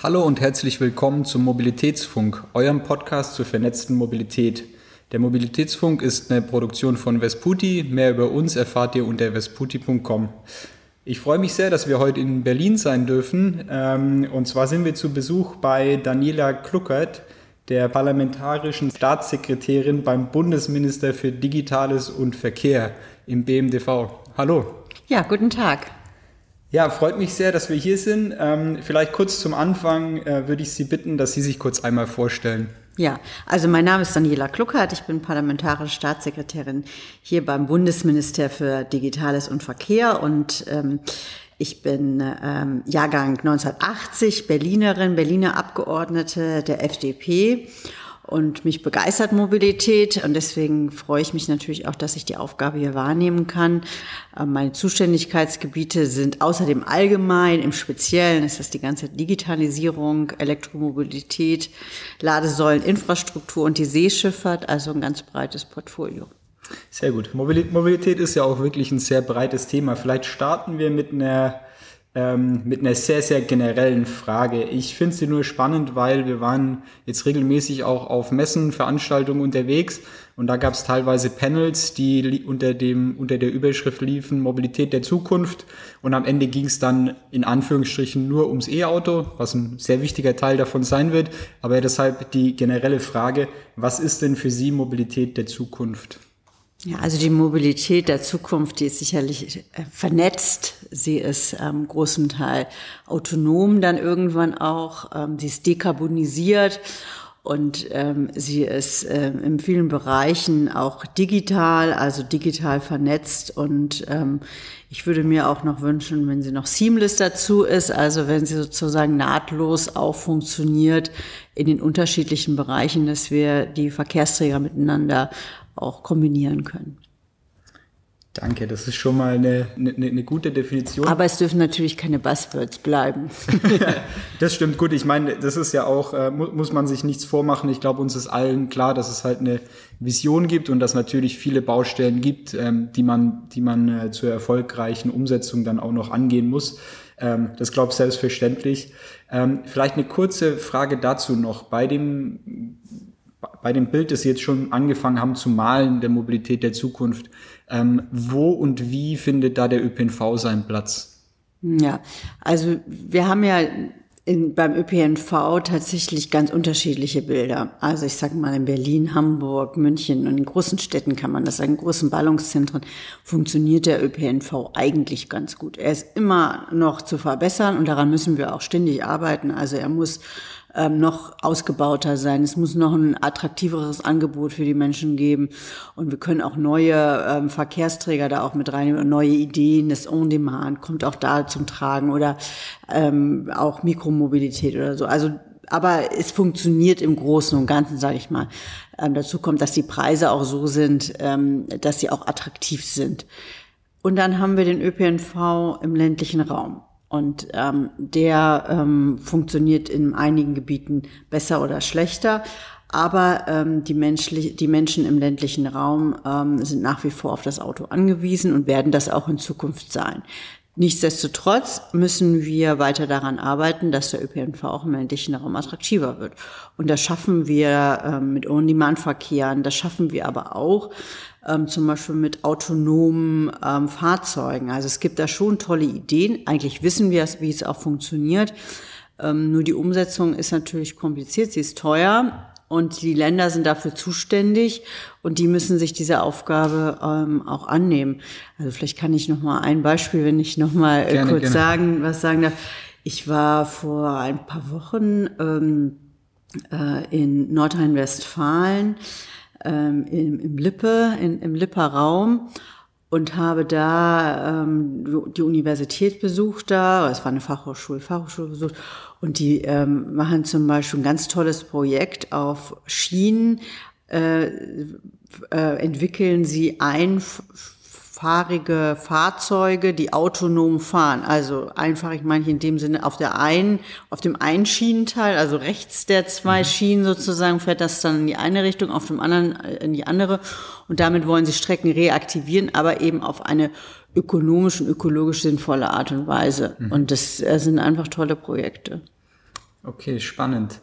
Hallo und herzlich willkommen zum Mobilitätsfunk, eurem Podcast zur vernetzten Mobilität. Der Mobilitätsfunk ist eine Produktion von Vesputi. Mehr über uns erfahrt ihr unter vesputi.com. Ich freue mich sehr, dass wir heute in Berlin sein dürfen. Ähm, und zwar sind wir zu Besuch bei Daniela Kluckert, der parlamentarischen Staatssekretärin beim Bundesminister für Digitales und Verkehr im BMDV. Hallo. Ja, guten Tag. Ja, freut mich sehr, dass wir hier sind. Ähm, vielleicht kurz zum Anfang äh, würde ich Sie bitten, dass Sie sich kurz einmal vorstellen. Ja, also mein Name ist Daniela Kluckert, ich bin parlamentarische Staatssekretärin hier beim Bundesminister für Digitales und Verkehr und ähm, ich bin ähm, Jahrgang 1980, Berlinerin, Berliner Abgeordnete der FDP und mich begeistert Mobilität und deswegen freue ich mich natürlich auch, dass ich die Aufgabe hier wahrnehmen kann. Äh, meine Zuständigkeitsgebiete sind außerdem allgemein, im Speziellen ist das die ganze Digitalisierung, Elektromobilität, Ladesäulen, Infrastruktur und die Seeschifffahrt, also ein ganz breites Portfolio. Sehr gut. Mobilität ist ja auch wirklich ein sehr breites Thema. Vielleicht starten wir mit einer ähm, mit einer sehr, sehr generellen Frage. Ich finde sie nur spannend, weil wir waren jetzt regelmäßig auch auf Messen, Veranstaltungen unterwegs und da gab es teilweise Panels, die unter, dem, unter der Überschrift liefen Mobilität der Zukunft und am Ende ging es dann in Anführungsstrichen nur ums E-Auto, was ein sehr wichtiger Teil davon sein wird. Aber deshalb die generelle Frage, was ist denn für Sie Mobilität der Zukunft? Ja, also die Mobilität der Zukunft, die ist sicherlich äh, vernetzt. Sie ist ähm, großem Teil autonom dann irgendwann auch. Ähm, sie ist dekarbonisiert und ähm, sie ist ähm, in vielen Bereichen auch digital, also digital vernetzt. Und ähm, ich würde mir auch noch wünschen, wenn sie noch seamless dazu ist, also wenn sie sozusagen nahtlos auch funktioniert in den unterschiedlichen Bereichen, dass wir die Verkehrsträger miteinander auch kombinieren können. Danke, das ist schon mal eine, eine, eine, gute Definition. Aber es dürfen natürlich keine Buzzwords bleiben. das stimmt gut. Ich meine, das ist ja auch, äh, muss man sich nichts vormachen. Ich glaube, uns ist allen klar, dass es halt eine Vision gibt und dass natürlich viele Baustellen gibt, ähm, die man, die man äh, zur erfolgreichen Umsetzung dann auch noch angehen muss. Ähm, das glaube ich selbstverständlich. Ähm, vielleicht eine kurze Frage dazu noch. Bei dem bei dem Bild, das Sie jetzt schon angefangen haben zu malen, der Mobilität der Zukunft, ähm, wo und wie findet da der ÖPNV seinen Platz? Ja, also wir haben ja in, beim ÖPNV tatsächlich ganz unterschiedliche Bilder. Also ich sage mal in Berlin, Hamburg, München und in großen Städten kann man das sagen, in großen Ballungszentren funktioniert der ÖPNV eigentlich ganz gut. Er ist immer noch zu verbessern und daran müssen wir auch ständig arbeiten. Also er muss ähm, noch ausgebauter sein. Es muss noch ein attraktiveres Angebot für die Menschen geben. Und wir können auch neue ähm, Verkehrsträger da auch mit reinnehmen, neue Ideen. Das On-Demand kommt auch da zum Tragen oder ähm, auch Mikromobilität oder so. Also aber es funktioniert im Großen und Ganzen, sage ich mal. Ähm, dazu kommt, dass die Preise auch so sind, ähm, dass sie auch attraktiv sind. Und dann haben wir den ÖPNV im ländlichen Raum. Und ähm, der ähm, funktioniert in einigen Gebieten besser oder schlechter. Aber ähm, die, menschlich, die Menschen im ländlichen Raum ähm, sind nach wie vor auf das Auto angewiesen und werden das auch in Zukunft sein. Nichtsdestotrotz müssen wir weiter daran arbeiten, dass der ÖPNV auch im ländlichen Raum attraktiver wird. Und das schaffen wir ähm, mit On-Demand-Verkehren, das schaffen wir aber auch, ähm, zum Beispiel mit autonomen ähm, Fahrzeugen. Also es gibt da schon tolle Ideen. Eigentlich wissen wir, wie es auch funktioniert. Ähm, nur die Umsetzung ist natürlich kompliziert, sie ist teuer und die Länder sind dafür zuständig und die müssen sich dieser Aufgabe ähm, auch annehmen. Also vielleicht kann ich noch mal ein Beispiel, wenn ich noch mal äh, kurz gerne. sagen, was sagen darf. Ich war vor ein paar Wochen ähm, äh, in Nordrhein-Westfalen ähm, im, im Lippe, in, im Lipper Raum und habe da ähm, die Universität besucht da, es war eine Fachhochschule, Fachhochschule besucht. Und die ähm, machen zum Beispiel ein ganz tolles Projekt auf Schienen, äh, äh, entwickeln sie ein fahrige Fahrzeuge, die autonom fahren. Also einfach, ich meine in dem Sinne, auf der einen, auf dem einen Schienenteil, also rechts der zwei mhm. Schienen sozusagen, fährt das dann in die eine Richtung, auf dem anderen äh, in die andere. Und damit wollen sie Strecken reaktivieren, aber eben auf eine ökonomisch und ökologisch sinnvolle Art und Weise. Mhm. Und das, das sind einfach tolle Projekte. Okay, spannend.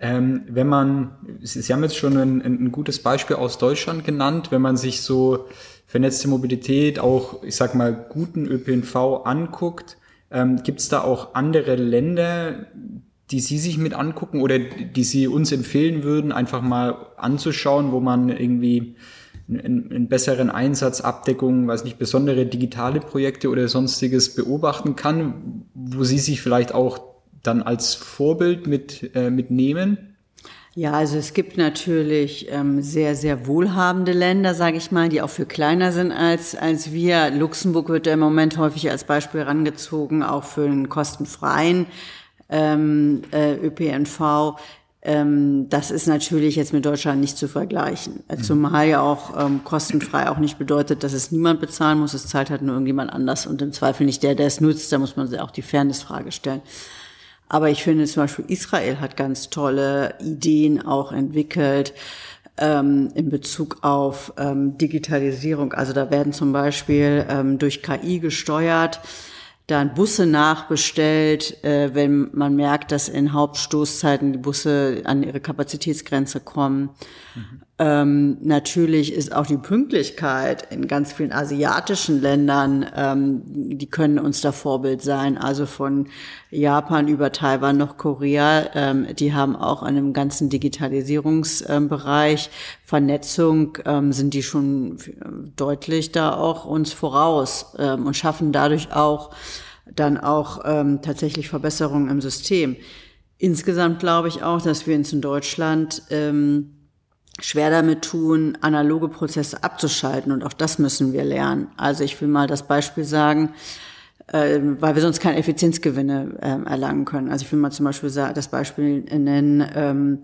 Ähm, wenn man, Sie haben jetzt schon ein, ein, gutes Beispiel aus Deutschland genannt, wenn man sich so vernetzte Mobilität, auch ich sag mal guten ÖPNV anguckt, ähm, gibt es da auch andere Länder, die Sie sich mit angucken oder die Sie uns empfehlen würden, einfach mal anzuschauen, wo man irgendwie einen, besseren Einsatz, Abdeckung, weiß nicht, besondere digitale Projekte oder sonstiges beobachten kann, wo Sie sich vielleicht auch dann als Vorbild mit, äh, mitnehmen? Ja, also es gibt natürlich ähm, sehr, sehr wohlhabende Länder, sage ich mal, die auch viel kleiner sind als, als wir. Luxemburg wird ja im Moment häufig als Beispiel herangezogen, auch für einen kostenfreien ähm, äh, ÖPNV. Ähm, das ist natürlich jetzt mit Deutschland nicht zu vergleichen. Mhm. Zumal ja auch ähm, kostenfrei auch nicht bedeutet, dass es niemand bezahlen muss. Es zahlt halt nur irgendjemand anders und im Zweifel nicht der, der es nutzt. Da muss man sich auch die Fairnessfrage stellen. Aber ich finde zum Beispiel Israel hat ganz tolle Ideen auch entwickelt ähm, in Bezug auf ähm, Digitalisierung. Also da werden zum Beispiel ähm, durch KI gesteuert dann Busse nachbestellt, äh, wenn man merkt, dass in Hauptstoßzeiten die Busse an ihre Kapazitätsgrenze kommen. Mhm. Ähm, natürlich ist auch die Pünktlichkeit in ganz vielen asiatischen Ländern, ähm, die können uns da Vorbild sein. Also von Japan über Taiwan noch Korea, ähm, die haben auch an einem ganzen Digitalisierungsbereich, Vernetzung, ähm, sind die schon deutlich da auch uns voraus ähm, und schaffen dadurch auch dann auch ähm, tatsächlich Verbesserungen im System. Insgesamt glaube ich auch, dass wir uns in Deutschland ähm, schwer damit tun, analoge Prozesse abzuschalten. Und auch das müssen wir lernen. Also ich will mal das Beispiel sagen, äh, weil wir sonst keine Effizienzgewinne äh, erlangen können. Also ich will mal zum Beispiel das Beispiel nennen, ähm,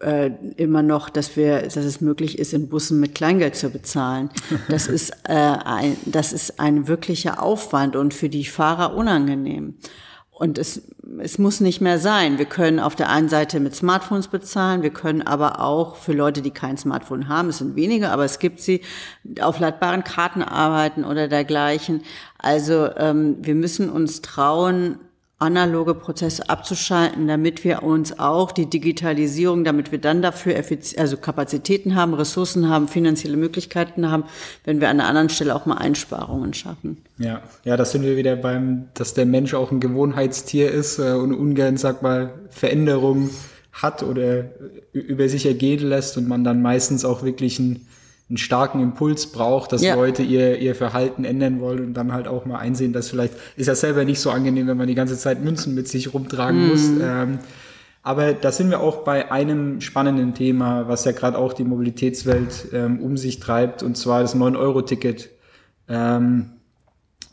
äh, immer noch, dass wir, dass es möglich ist, in Bussen mit Kleingeld zu bezahlen. Das ist äh, ein, das ist ein wirklicher Aufwand und für die Fahrer unangenehm. Und es, es muss nicht mehr sein. Wir können auf der einen Seite mit Smartphones bezahlen, wir können aber auch für Leute, die kein Smartphone haben, es sind wenige, aber es gibt sie, auf ladbaren Karten arbeiten oder dergleichen. Also ähm, wir müssen uns trauen, analoge Prozesse abzuschalten, damit wir uns auch die Digitalisierung, damit wir dann dafür also Kapazitäten haben, Ressourcen haben, finanzielle Möglichkeiten haben, wenn wir an einer anderen Stelle auch mal Einsparungen schaffen. Ja, ja, das sind wir wieder beim, dass der Mensch auch ein Gewohnheitstier ist äh, und ungern, sag mal, Veränderungen hat oder über sich ergehen lässt und man dann meistens auch wirklich ein einen starken Impuls braucht, dass ja. Leute ihr, ihr Verhalten ändern wollen und dann halt auch mal einsehen, dass vielleicht ist ja selber nicht so angenehm, wenn man die ganze Zeit Münzen mit sich rumtragen mm. muss. Ähm, aber da sind wir auch bei einem spannenden Thema, was ja gerade auch die Mobilitätswelt ähm, um sich treibt, und zwar das 9-Euro-Ticket. Ähm,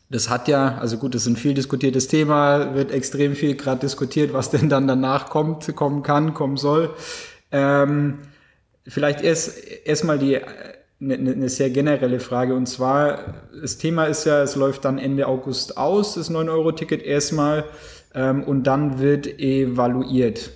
das hat ja, also gut, das ist ein viel diskutiertes Thema, wird extrem viel gerade diskutiert, was denn dann danach kommt, kommen kann, kommen soll. Ähm, vielleicht erst erstmal die eine, eine sehr generelle Frage. Und zwar, das Thema ist ja, es läuft dann Ende August aus, das 9-Euro-Ticket erstmal. Ähm, und dann wird evaluiert,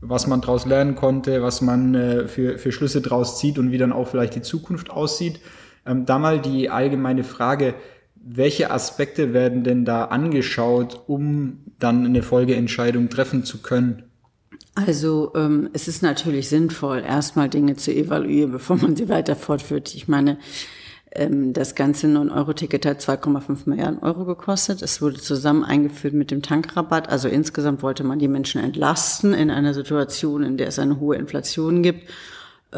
was man daraus lernen konnte, was man äh, für, für Schlüsse daraus zieht und wie dann auch vielleicht die Zukunft aussieht. Ähm, da mal die allgemeine Frage, welche Aspekte werden denn da angeschaut, um dann eine Folgeentscheidung treffen zu können? Also ähm, es ist natürlich sinnvoll, erstmal Dinge zu evaluieren, bevor man sie weiter fortführt. Ich meine, ähm, das ganze 9-Euro-Ticket hat 2,5 Milliarden Euro gekostet. Es wurde zusammen eingeführt mit dem Tankrabatt. Also insgesamt wollte man die Menschen entlasten in einer Situation, in der es eine hohe Inflation gibt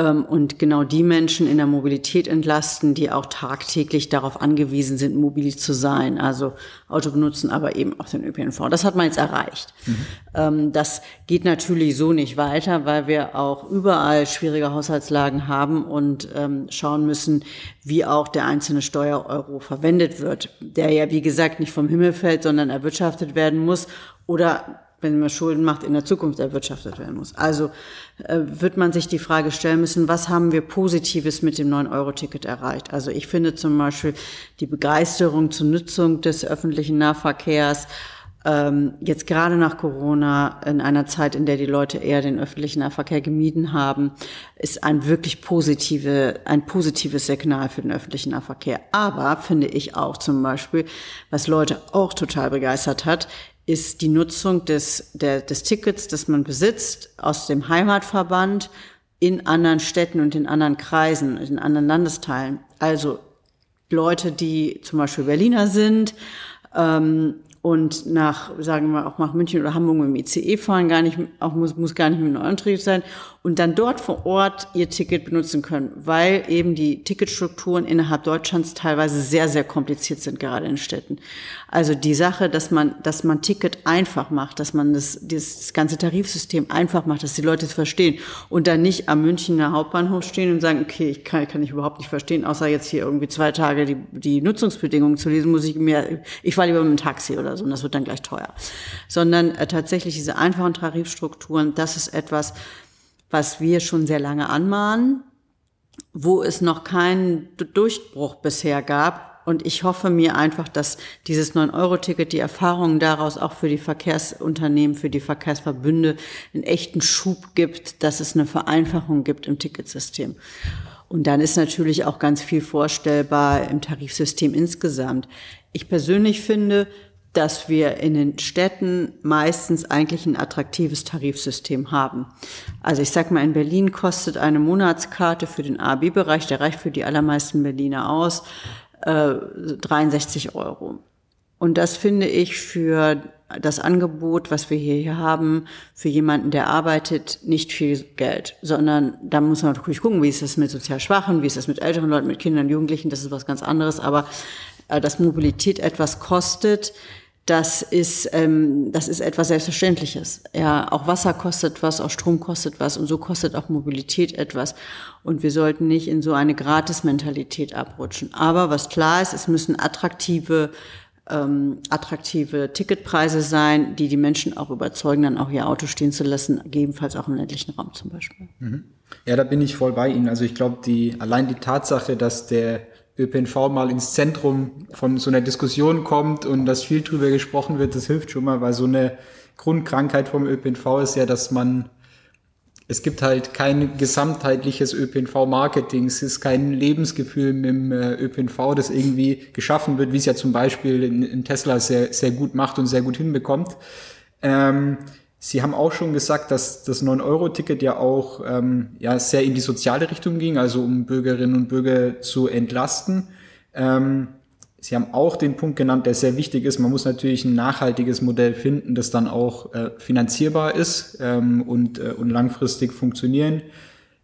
und genau die Menschen in der Mobilität entlasten, die auch tagtäglich darauf angewiesen sind, mobil zu sein. Also Auto benutzen, aber eben auch den ÖPNV. Das hat man jetzt erreicht. Mhm. Ähm, das geht natürlich so nicht weiter, weil wir auch überall schwierige Haushaltslagen haben und ähm, schauen müssen, wie auch der einzelne Steuereuro verwendet wird, der ja, wie gesagt, nicht vom Himmel fällt, sondern erwirtschaftet werden muss oder wenn man Schulden macht, in der Zukunft erwirtschaftet werden muss. Also äh, wird man sich die Frage stellen müssen, was haben wir Positives mit dem 9-Euro-Ticket erreicht? Also ich finde zum Beispiel die Begeisterung zur Nutzung des öffentlichen Nahverkehrs, ähm, jetzt gerade nach Corona, in einer Zeit, in der die Leute eher den öffentlichen Nahverkehr gemieden haben, ist ein wirklich positive, ein positives Signal für den öffentlichen Nahverkehr. Aber finde ich auch zum Beispiel, was Leute auch total begeistert hat, ist die Nutzung des, der, des Tickets, das man besitzt, aus dem Heimatverband in anderen Städten und in anderen Kreisen, in anderen Landesteilen. Also Leute, die zum Beispiel Berliner sind ähm, und nach, sagen wir auch nach München oder Hamburg mit dem ICE fahren, gar nicht, auch muss, muss gar nicht mit einem Neuantrieb sein und dann dort vor Ort ihr Ticket benutzen können, weil eben die Ticketstrukturen innerhalb Deutschlands teilweise sehr, sehr kompliziert sind, gerade in Städten. Also die Sache, dass man, dass man Ticket einfach macht, dass man das, das ganze Tarifsystem einfach macht, dass die Leute es verstehen und dann nicht am Münchner Hauptbahnhof stehen und sagen, okay, ich kann, kann ich überhaupt nicht verstehen, außer jetzt hier irgendwie zwei Tage die, die Nutzungsbedingungen zu lesen, muss ich mir, ich fahre lieber mit dem Taxi oder so und das wird dann gleich teuer. Sondern äh, tatsächlich diese einfachen Tarifstrukturen, das ist etwas, was wir schon sehr lange anmahnen, wo es noch keinen Durchbruch bisher gab. Und ich hoffe mir einfach, dass dieses 9-Euro-Ticket, die Erfahrungen daraus auch für die Verkehrsunternehmen, für die Verkehrsverbünde einen echten Schub gibt, dass es eine Vereinfachung gibt im Ticketsystem. Und dann ist natürlich auch ganz viel vorstellbar im Tarifsystem insgesamt. Ich persönlich finde, dass wir in den Städten meistens eigentlich ein attraktives Tarifsystem haben. Also ich sag mal, in Berlin kostet eine Monatskarte für den AB-Bereich, der reicht für die allermeisten Berliner aus, äh, 63 Euro. Und das finde ich für das Angebot, was wir hier haben, für jemanden, der arbeitet, nicht viel Geld, sondern da muss man natürlich gucken, wie ist das mit sozial Schwachen, wie ist das mit älteren Leuten, mit Kindern, Jugendlichen, das ist was ganz anderes, aber äh, dass Mobilität etwas kostet, das ist, ähm, das ist etwas Selbstverständliches. Ja, auch Wasser kostet was, auch Strom kostet was und so kostet auch Mobilität etwas. Und wir sollten nicht in so eine Gratis-Mentalität abrutschen. Aber was klar ist, es müssen attraktive ähm, attraktive Ticketpreise sein, die die Menschen auch überzeugen, dann auch ihr Auto stehen zu lassen, gegebenenfalls auch im ländlichen Raum zum Beispiel. Mhm. Ja, da bin ich voll bei Ihnen. Also ich glaube, die allein die Tatsache, dass der ÖPNV mal ins Zentrum von so einer Diskussion kommt und dass viel drüber gesprochen wird, das hilft schon mal, weil so eine Grundkrankheit vom ÖPNV ist ja, dass man, es gibt halt kein gesamtheitliches ÖPNV-Marketing, es ist kein Lebensgefühl mit dem äh, ÖPNV, das irgendwie geschaffen wird, wie es ja zum Beispiel in, in Tesla sehr, sehr gut macht und sehr gut hinbekommt. Ähm, Sie haben auch schon gesagt, dass das 9-Euro-Ticket ja auch ähm, ja, sehr in die soziale Richtung ging, also um Bürgerinnen und Bürger zu entlasten. Ähm, Sie haben auch den Punkt genannt, der sehr wichtig ist. Man muss natürlich ein nachhaltiges Modell finden, das dann auch äh, finanzierbar ist ähm, und, äh, und langfristig funktionieren,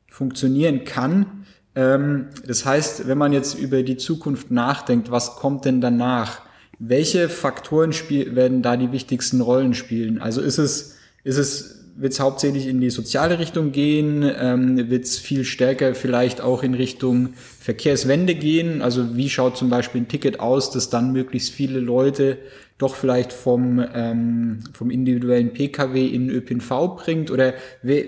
funktionieren kann. Ähm, das heißt, wenn man jetzt über die Zukunft nachdenkt, was kommt denn danach? Welche Faktoren spiel werden da die wichtigsten Rollen spielen? Also ist es ist es wird es hauptsächlich in die soziale Richtung gehen? Ähm, wird es viel stärker vielleicht auch in Richtung Verkehrswende gehen? Also wie schaut zum Beispiel ein Ticket aus, das dann möglichst viele Leute doch vielleicht vom, ähm, vom individuellen Pkw in den ÖPNV bringt? Oder we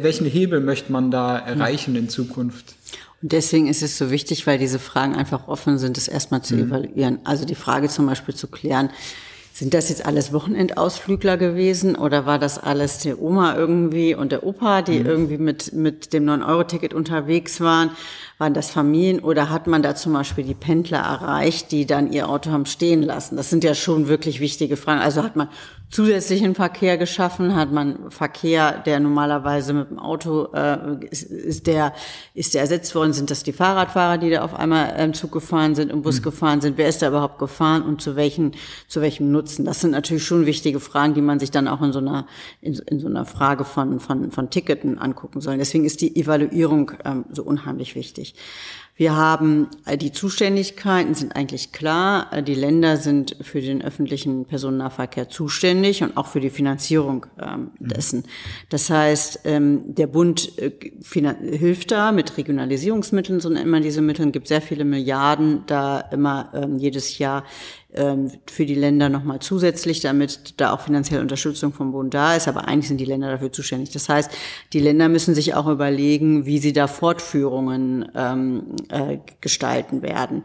welchen Hebel möchte man da erreichen in Zukunft? Und deswegen ist es so wichtig, weil diese Fragen einfach offen sind, das erstmal zu mhm. evaluieren. Also die Frage zum Beispiel zu klären, sind das jetzt alles Wochenendausflügler gewesen oder war das alles die Oma irgendwie und der Opa, die mhm. irgendwie mit, mit dem 9-Euro-Ticket unterwegs waren? Waren das Familien oder hat man da zum Beispiel die Pendler erreicht, die dann ihr Auto haben stehen lassen? Das sind ja schon wirklich wichtige Fragen. Also hat man zusätzlichen Verkehr geschaffen, hat man Verkehr, der normalerweise mit dem Auto äh, ist, ist der ist der ersetzt worden. Sind das die Fahrradfahrer, die da auf einmal im Zug gefahren sind, im Bus mhm. gefahren sind? Wer ist da überhaupt gefahren und zu welchen zu welchem Nutzen? Das sind natürlich schon wichtige Fragen, die man sich dann auch in so einer in, in so einer Frage von von von Ticketen angucken soll. Deswegen ist die Evaluierung ähm, so unheimlich wichtig. Wir haben äh, die Zuständigkeiten sind eigentlich klar. Äh, die Länder sind für den öffentlichen Personennahverkehr zuständig und auch für die Finanzierung ähm, mhm. dessen. Das heißt, ähm, der Bund äh, hilft da mit Regionalisierungsmitteln, so nennt man diese Mittel, gibt sehr viele Milliarden da immer ähm, jedes Jahr für die Länder nochmal zusätzlich, damit da auch finanzielle Unterstützung vom Bund da ist. Aber eigentlich sind die Länder dafür zuständig. Das heißt, die Länder müssen sich auch überlegen, wie sie da Fortführungen ähm, äh, gestalten werden.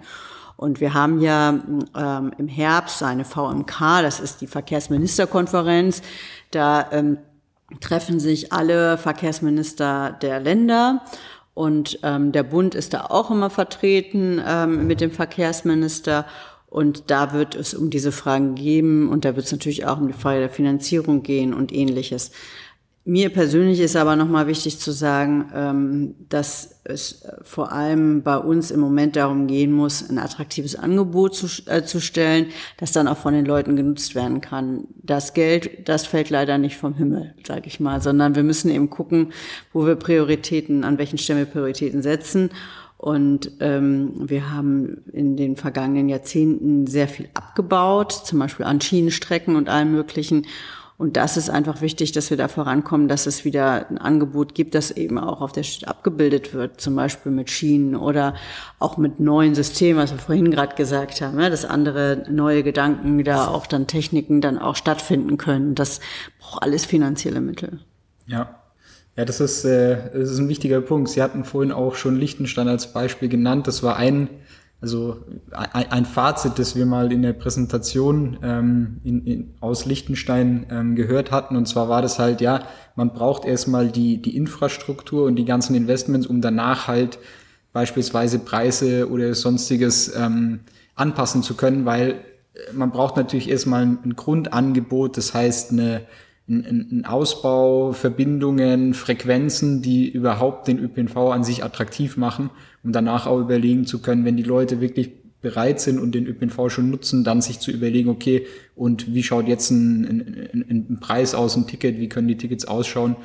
Und wir haben ja ähm, im Herbst eine VMK, das ist die Verkehrsministerkonferenz. Da ähm, treffen sich alle Verkehrsminister der Länder und ähm, der Bund ist da auch immer vertreten ähm, mit dem Verkehrsminister. Und da wird es um diese Fragen geben und da wird es natürlich auch um die Frage der Finanzierung gehen und ähnliches. Mir persönlich ist aber nochmal wichtig zu sagen, ähm, dass es vor allem bei uns im Moment darum gehen muss, ein attraktives Angebot zu, äh, zu stellen, das dann auch von den Leuten genutzt werden kann. Das Geld, das fällt leider nicht vom Himmel, sage ich mal, sondern wir müssen eben gucken, wo wir Prioritäten, an welchen Stellen wir Prioritäten setzen. Und ähm, wir haben in den vergangenen Jahrzehnten sehr viel abgebaut, zum Beispiel an Schienenstrecken und allem Möglichen. Und das ist einfach wichtig, dass wir da vorankommen, dass es wieder ein Angebot gibt, das eben auch auf der Stadt abgebildet wird, zum Beispiel mit Schienen oder auch mit neuen Systemen, was wir vorhin gerade gesagt haben, dass andere neue Gedanken da auch dann Techniken dann auch stattfinden können. Das braucht alles finanzielle Mittel. Ja. Ja, das ist, äh, das ist ein wichtiger Punkt. Sie hatten vorhin auch schon Liechtenstein als Beispiel genannt. Das war ein also ein, ein Fazit, das wir mal in der Präsentation ähm, in, in, aus Liechtenstein ähm, gehört hatten. Und zwar war das halt, ja, man braucht erstmal die, die Infrastruktur und die ganzen Investments, um danach halt beispielsweise Preise oder sonstiges ähm, anpassen zu können, weil äh, man braucht natürlich erstmal ein Grundangebot, das heißt eine ein, Ausbau, Verbindungen, Frequenzen, die überhaupt den ÖPNV an sich attraktiv machen, um danach auch überlegen zu können, wenn die Leute wirklich bereit sind und den ÖPNV schon nutzen, dann sich zu überlegen, okay, und wie schaut jetzt ein, ein, ein Preis aus, ein Ticket, wie können die Tickets ausschauen?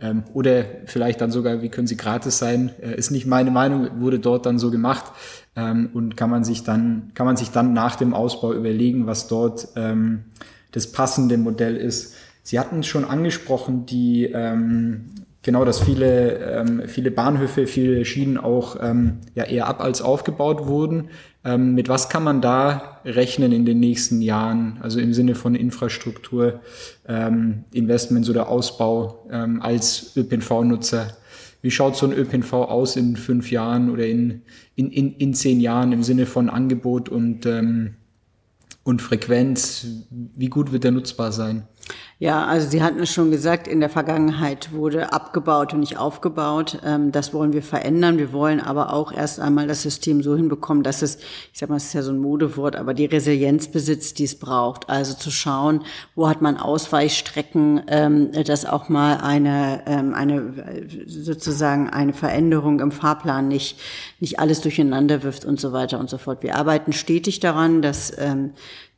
Ähm, oder vielleicht dann sogar, wie können sie gratis sein? Äh, ist nicht meine Meinung, wurde dort dann so gemacht. Ähm, und kann man sich dann, kann man sich dann nach dem Ausbau überlegen, was dort ähm, das passende Modell ist. Sie hatten schon angesprochen, die ähm, genau, dass viele, ähm, viele Bahnhöfe, viele Schienen auch ähm, ja eher ab als aufgebaut wurden. Ähm, mit was kann man da rechnen in den nächsten Jahren, also im Sinne von Infrastruktur, ähm, Investments oder Ausbau ähm, als ÖPNV-Nutzer? Wie schaut so ein ÖPNV aus in fünf Jahren oder in, in, in, in zehn Jahren im Sinne von Angebot und, ähm, und Frequenz? Wie gut wird der nutzbar sein? Ja, also Sie hatten es schon gesagt, in der Vergangenheit wurde abgebaut und nicht aufgebaut. Ähm, das wollen wir verändern. Wir wollen aber auch erst einmal das System so hinbekommen, dass es, ich sag mal, es ist ja so ein Modewort, aber die Resilienz besitzt, die es braucht. Also zu schauen, wo hat man Ausweichstrecken, ähm, dass auch mal eine, ähm, eine sozusagen eine Veränderung im Fahrplan nicht, nicht alles durcheinander wirft und so weiter und so fort. Wir arbeiten stetig daran, dass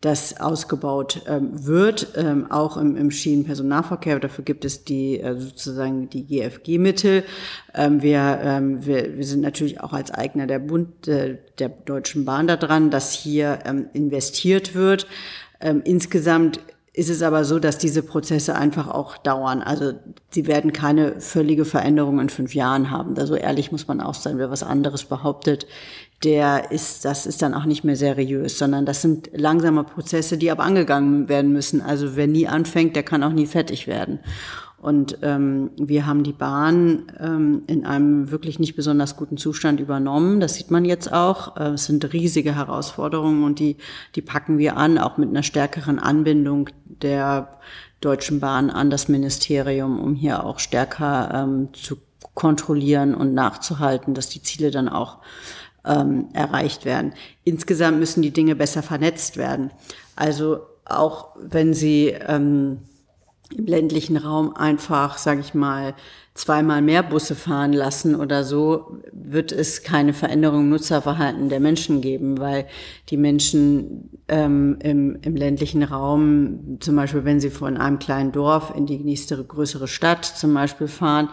das ausgebaut ähm, wird, ähm, auch im, im Schienenpersonalverkehr. Dafür gibt es die äh, sozusagen die GFG-Mittel. Ähm, wir, ähm, wir, wir sind natürlich auch als Eigner der Bund äh, der Deutschen Bahn da dran, dass hier ähm, investiert wird. Ähm, insgesamt ist es aber so, dass diese Prozesse einfach auch dauern. Also sie werden keine völlige Veränderung in fünf Jahren haben. Also ehrlich muss man auch sein, wer was anderes behauptet, der ist, das ist dann auch nicht mehr seriös, sondern das sind langsame Prozesse, die aber angegangen werden müssen. Also wer nie anfängt, der kann auch nie fertig werden. Und ähm, wir haben die Bahn ähm, in einem wirklich nicht besonders guten Zustand übernommen. Das sieht man jetzt auch. Äh, es sind riesige Herausforderungen und die, die packen wir an, auch mit einer stärkeren Anbindung der Deutschen Bahn an das Ministerium, um hier auch stärker ähm, zu kontrollieren und nachzuhalten, dass die Ziele dann auch ähm, erreicht werden. Insgesamt müssen die Dinge besser vernetzt werden. Also auch wenn Sie ähm, im ländlichen Raum einfach, sage ich mal, zweimal mehr Busse fahren lassen oder so, wird es keine Veränderung im Nutzerverhalten der Menschen geben, weil die Menschen ähm, im, im ländlichen Raum, zum Beispiel wenn sie von einem kleinen Dorf in die nächste größere Stadt zum Beispiel fahren,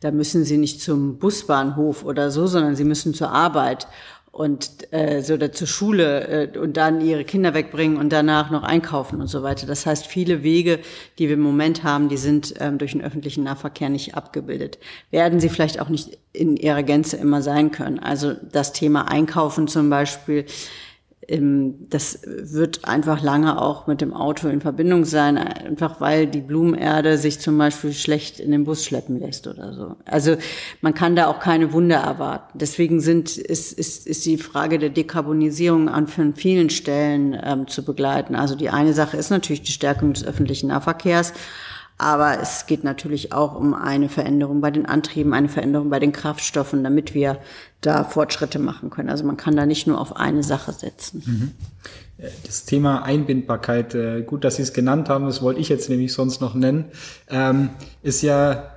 da müssen sie nicht zum Busbahnhof oder so, sondern sie müssen zur Arbeit und äh, so oder zur Schule äh, und dann ihre Kinder wegbringen und danach noch einkaufen und so weiter. Das heißt, viele Wege, die wir im Moment haben, die sind ähm, durch den öffentlichen Nahverkehr nicht abgebildet. Werden sie vielleicht auch nicht in ihrer Gänze immer sein können. Also das Thema Einkaufen zum Beispiel das wird einfach lange auch mit dem Auto in Verbindung sein, einfach weil die Blumenerde sich zum Beispiel schlecht in den Bus schleppen lässt oder so. Also man kann da auch keine Wunder erwarten. Deswegen sind, ist, ist, ist die Frage der Dekarbonisierung an vielen Stellen ähm, zu begleiten. Also die eine Sache ist natürlich die Stärkung des öffentlichen Nahverkehrs. Aber es geht natürlich auch um eine Veränderung bei den Antrieben, eine Veränderung bei den Kraftstoffen, damit wir da Fortschritte machen können. Also man kann da nicht nur auf eine Sache setzen. Mhm. das Thema Einbindbarkeit, äh, gut, dass Sie es genannt haben, das wollte ich jetzt nämlich sonst noch nennen, ähm, ist ja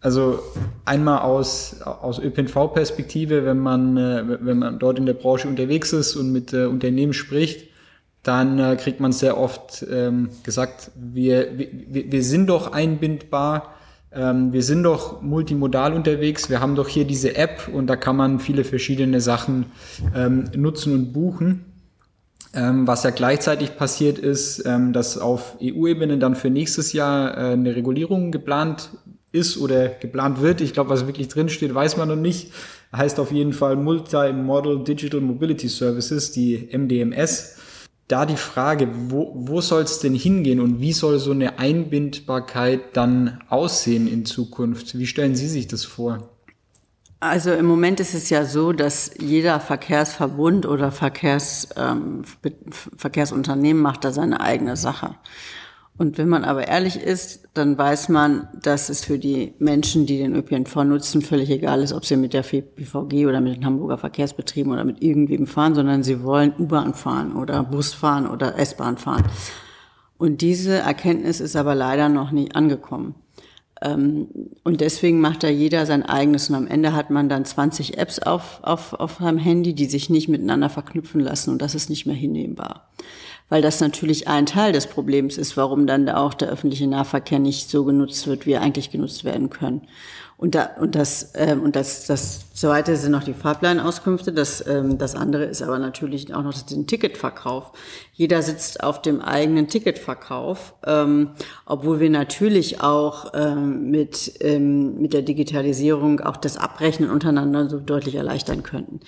also einmal aus, aus ÖPNV-Perspektive, wenn man, äh, wenn man dort in der Branche unterwegs ist und mit äh, Unternehmen spricht, dann äh, kriegt man sehr oft ähm, gesagt, wir, wir, wir sind doch einbindbar, ähm, wir sind doch multimodal unterwegs, wir haben doch hier diese App und da kann man viele verschiedene Sachen ähm, nutzen und buchen. Ähm, was ja gleichzeitig passiert ist, ähm, dass auf EU-Ebene dann für nächstes Jahr äh, eine Regulierung geplant ist oder geplant wird. Ich glaube, was wirklich drinsteht, weiß man noch nicht. Heißt auf jeden Fall Multi-Model Digital Mobility Services, die MDMS. Da die Frage, wo, wo soll es denn hingehen und wie soll so eine Einbindbarkeit dann aussehen in Zukunft? Wie stellen Sie sich das vor? Also im Moment ist es ja so, dass jeder Verkehrsverbund oder Verkehrs, ähm, Verkehrsunternehmen macht da seine eigene Sache. Und wenn man aber ehrlich ist, dann weiß man, dass es für die Menschen, die den ÖPNV nutzen, völlig egal ist, ob sie mit der BVG oder mit den Hamburger Verkehrsbetrieben oder mit irgendwem fahren, sondern sie wollen U-Bahn fahren oder Bus fahren oder S-Bahn fahren. Und diese Erkenntnis ist aber leider noch nicht angekommen. Ähm, und deswegen macht da jeder sein eigenes. Und am Ende hat man dann 20 Apps auf, auf, auf seinem Handy, die sich nicht miteinander verknüpfen lassen. Und das ist nicht mehr hinnehmbar. Weil das natürlich ein Teil des Problems ist, warum dann auch der öffentliche Nahverkehr nicht so genutzt wird, wie er eigentlich genutzt werden können. Und, da, und, das, ähm, und das, das zweite sind noch die Fahrplanauskünfte. Das, ähm, das andere ist aber natürlich auch noch den Ticketverkauf. Jeder sitzt auf dem eigenen Ticketverkauf, ähm, obwohl wir natürlich auch ähm, mit, ähm, mit der Digitalisierung auch das Abrechnen untereinander so deutlich erleichtern könnten.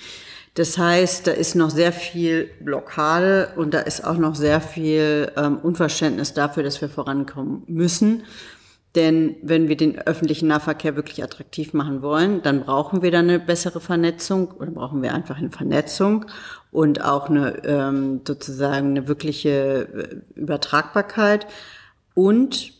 Das heißt, da ist noch sehr viel Blockade und da ist auch noch sehr viel ähm, Unverständnis dafür, dass wir vorankommen müssen. Denn wenn wir den öffentlichen Nahverkehr wirklich attraktiv machen wollen, dann brauchen wir da eine bessere Vernetzung oder brauchen wir einfach eine Vernetzung und auch eine ähm, sozusagen eine wirkliche äh, Übertragbarkeit. Und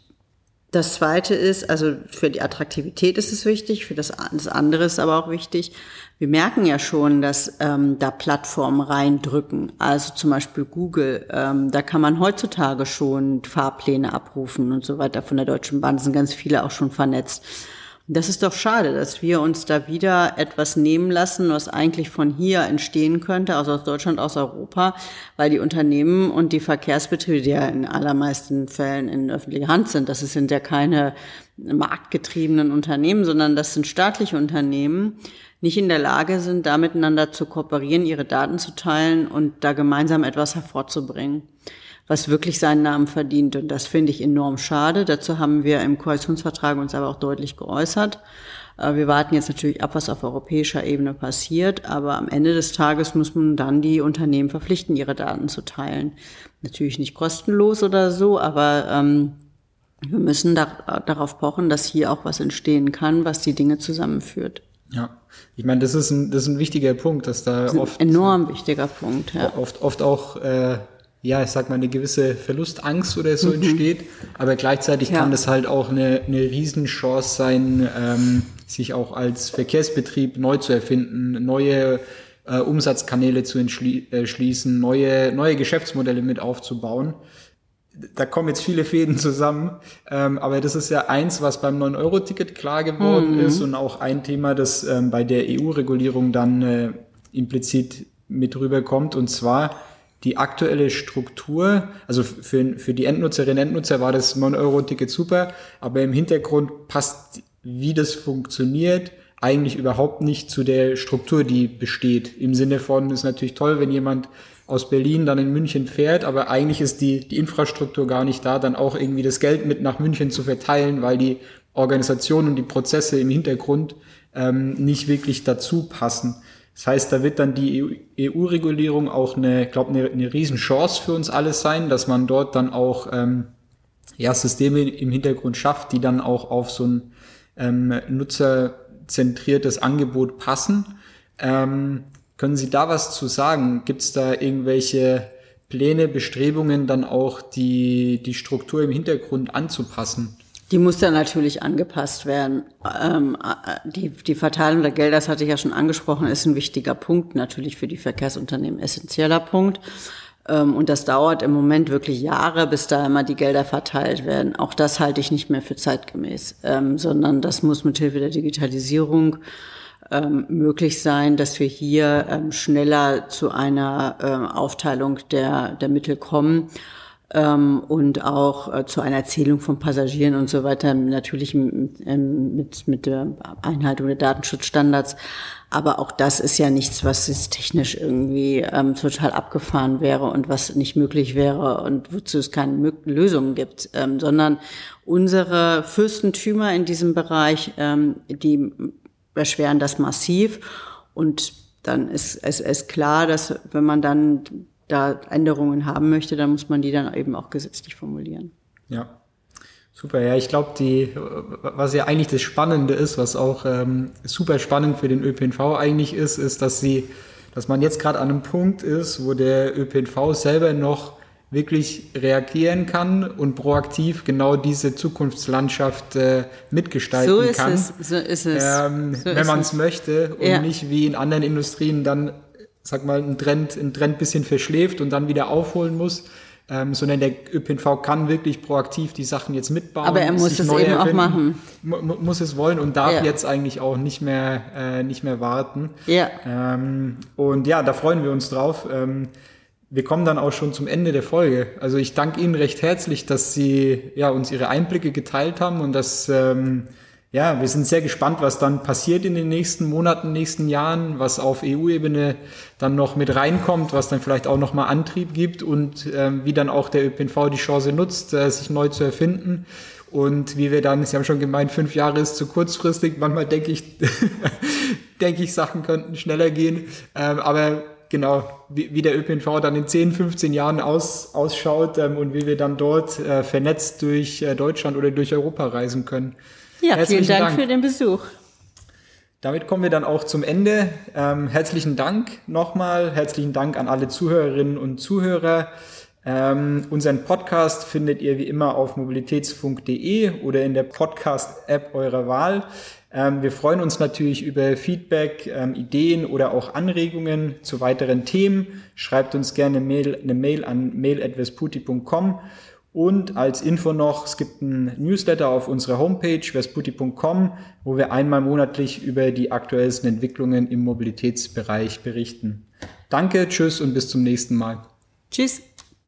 das Zweite ist, also für die Attraktivität ist es wichtig, für das, das andere ist aber auch wichtig. Wir merken ja schon, dass ähm, da Plattformen reindrücken, also zum Beispiel Google. Ähm, da kann man heutzutage schon Fahrpläne abrufen und so weiter. Von der Deutschen Bahn sind ganz viele auch schon vernetzt. Das ist doch schade, dass wir uns da wieder etwas nehmen lassen, was eigentlich von hier entstehen könnte, also aus Deutschland, aus Europa, weil die Unternehmen und die Verkehrsbetriebe, die ja in allermeisten Fällen in öffentlicher Hand sind, das sind ja keine marktgetriebenen Unternehmen, sondern das sind staatliche Unternehmen, nicht in der Lage sind, da miteinander zu kooperieren, ihre Daten zu teilen und da gemeinsam etwas hervorzubringen was wirklich seinen Namen verdient. Und das finde ich enorm schade. Dazu haben wir im Koalitionsvertrag uns aber auch deutlich geäußert. Äh, wir warten jetzt natürlich ab, was auf europäischer Ebene passiert, aber am Ende des Tages muss man dann die Unternehmen verpflichten, ihre Daten zu teilen. Natürlich nicht kostenlos oder so, aber ähm, wir müssen da, darauf pochen, dass hier auch was entstehen kann, was die Dinge zusammenführt. Ja, ich meine, das ist ein, das ist ein wichtiger Punkt, dass da oft enorm wichtiger Punkt, ja. oft oft auch äh, ja, ich sag mal, eine gewisse Verlustangst oder so mhm. entsteht. Aber gleichzeitig ja. kann das halt auch eine, eine Riesenchance sein, ähm, sich auch als Verkehrsbetrieb neu zu erfinden, neue äh, Umsatzkanäle zu entschließen, äh, neue, neue Geschäftsmodelle mit aufzubauen. Da kommen jetzt viele Fäden zusammen, ähm, aber das ist ja eins, was beim 9-Euro-Ticket klar geworden mhm. ist und auch ein Thema, das ähm, bei der EU-Regulierung dann äh, implizit mit rüberkommt. Und zwar, die aktuelle Struktur, also für, für die Endnutzerinnen und Endnutzer war das 9-Euro-Ticket super, aber im Hintergrund passt, wie das funktioniert, eigentlich überhaupt nicht zu der Struktur, die besteht. Im Sinne von, ist natürlich toll, wenn jemand aus Berlin dann in München fährt, aber eigentlich ist die, die Infrastruktur gar nicht da, dann auch irgendwie das Geld mit nach München zu verteilen, weil die Organisation und die Prozesse im Hintergrund ähm, nicht wirklich dazu passen. Das heißt, da wird dann die EU-Regulierung auch eine, glaube eine, eine Riesenchance für uns alle sein, dass man dort dann auch ähm, ja, Systeme im Hintergrund schafft, die dann auch auf so ein ähm, nutzerzentriertes Angebot passen. Ähm, können Sie da was zu sagen? Gibt es da irgendwelche Pläne, Bestrebungen, dann auch die, die Struktur im Hintergrund anzupassen? Die muss dann natürlich angepasst werden. Ähm, äh, die, die Verteilung der Gelder, das hatte ich ja schon angesprochen, ist ein wichtiger Punkt, natürlich für die Verkehrsunternehmen essentieller Punkt. Ähm, und das dauert im Moment wirklich Jahre, bis da immer die Gelder verteilt werden. Auch das halte ich nicht mehr für zeitgemäß, ähm, sondern das muss mit Hilfe der Digitalisierung ähm, möglich sein, dass wir hier ähm, schneller zu einer ähm, Aufteilung der, der Mittel kommen ähm, und auch äh, zu einer Zählung von Passagieren und so weiter, natürlich mit, mit, mit der Einhaltung der Datenschutzstandards. Aber auch das ist ja nichts, was jetzt technisch irgendwie ähm, total abgefahren wäre und was nicht möglich wäre und wozu es keine Lösungen gibt, ähm, sondern unsere Fürstentümer in diesem Bereich, ähm, die erschweren das massiv. Und dann ist es klar, dass wenn man dann da Änderungen haben möchte, dann muss man die dann eben auch gesetzlich formulieren. Ja. Super, ja, ich glaube, die, was ja eigentlich das Spannende ist, was auch ähm, super spannend für den ÖPNV eigentlich ist, ist, dass sie, dass man jetzt gerade an einem Punkt ist, wo der ÖPNV selber noch wirklich reagieren kann und proaktiv genau diese Zukunftslandschaft äh, mitgestalten so ist kann. Es, so ist es. Ähm, so wenn man es möchte und ja. nicht wie in anderen Industrien dann, sag mal, ein Trend, ein Trend bisschen verschläft und dann wieder aufholen muss ähm, sondern der ÖPNV kann wirklich proaktiv die Sachen jetzt mitbauen. Aber er muss es eben erfinden, auch machen. Muss es wollen und darf ja. jetzt eigentlich auch nicht mehr, äh, nicht mehr warten. Ja. Ähm, und ja, da freuen wir uns drauf. Ähm, wir kommen dann auch schon zum Ende der Folge. Also ich danke Ihnen recht herzlich, dass Sie ja, uns Ihre Einblicke geteilt haben und dass ähm, ja, wir sind sehr gespannt, was dann passiert in den nächsten Monaten, nächsten Jahren, was auf EU-Ebene dann noch mit reinkommt, was dann vielleicht auch nochmal Antrieb gibt und ähm, wie dann auch der ÖPNV die Chance nutzt, äh, sich neu zu erfinden. Und wie wir dann, Sie haben schon gemeint, fünf Jahre ist zu kurzfristig. Manchmal denke ich, denke ich, Sachen könnten schneller gehen. Ähm, aber genau, wie, wie, der ÖPNV dann in 10, 15 Jahren aus, ausschaut ähm, und wie wir dann dort äh, vernetzt durch äh, Deutschland oder durch Europa reisen können. Ja, Herzlichen vielen Dank, Dank, für den Besuch. Damit kommen wir dann auch zum Ende. Ähm, herzlichen Dank nochmal. Herzlichen Dank an alle Zuhörerinnen und Zuhörer. Ähm, unseren Podcast findet ihr wie immer auf mobilitätsfunk.de oder in der Podcast-App eurer Wahl. Ähm, wir freuen uns natürlich über Feedback, ähm, Ideen oder auch Anregungen zu weiteren Themen. Schreibt uns gerne eine Mail, eine Mail an mail.vesputi.com und als Info noch, es gibt ein Newsletter auf unserer Homepage vesputi.com, wo wir einmal monatlich über die aktuellsten Entwicklungen im Mobilitätsbereich berichten. Danke, tschüss und bis zum nächsten Mal. Tschüss.